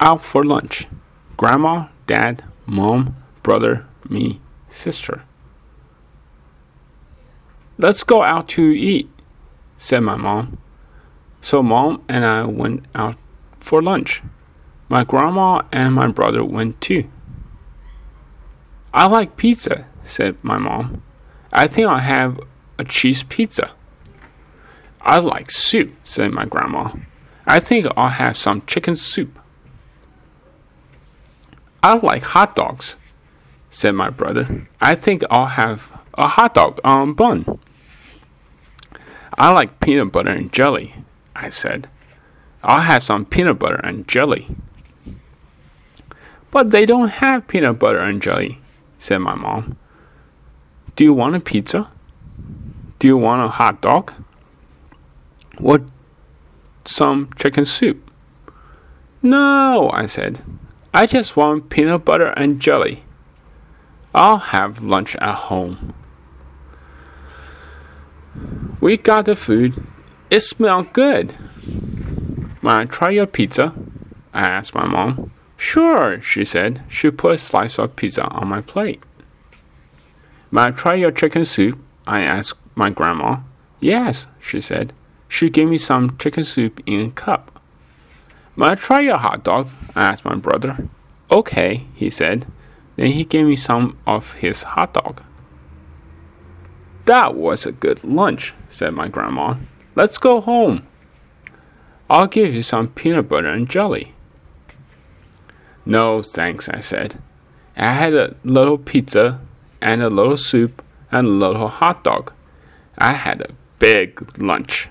out for lunch. Grandma, Dad, Mom, brother, me, sister. Let's go out to eat, said my mom. So mom and I went out for lunch. My grandma and my brother went too. I like pizza, said my mom. I think I'll have a cheese pizza. I like soup, said my grandma. I think I'll have some chicken soup. I like hot dogs, said my brother. I think I'll have a hot dog on bun. I like peanut butter and jelly, I said. I'll have some peanut butter and jelly. But they don't have peanut butter and jelly, said my mom. Do you want a pizza? Do you want a hot dog? What some chicken soup? No, I said. I just want peanut butter and jelly. I'll have lunch at home. We got the food. It smelled good. May I try your pizza? I asked my mom. Sure, she said. She put a slice of pizza on my plate. May I try your chicken soup? I asked my grandma. Yes, she said. She gave me some chicken soup in a cup. May I try your hot dog? I asked my brother. Okay, he said. Then he gave me some of his hot dog. That was a good lunch, said my grandma. Let's go home. I'll give you some peanut butter and jelly. No, thanks, I said. I had a little pizza and a little soup and a little hot dog. I had a big lunch.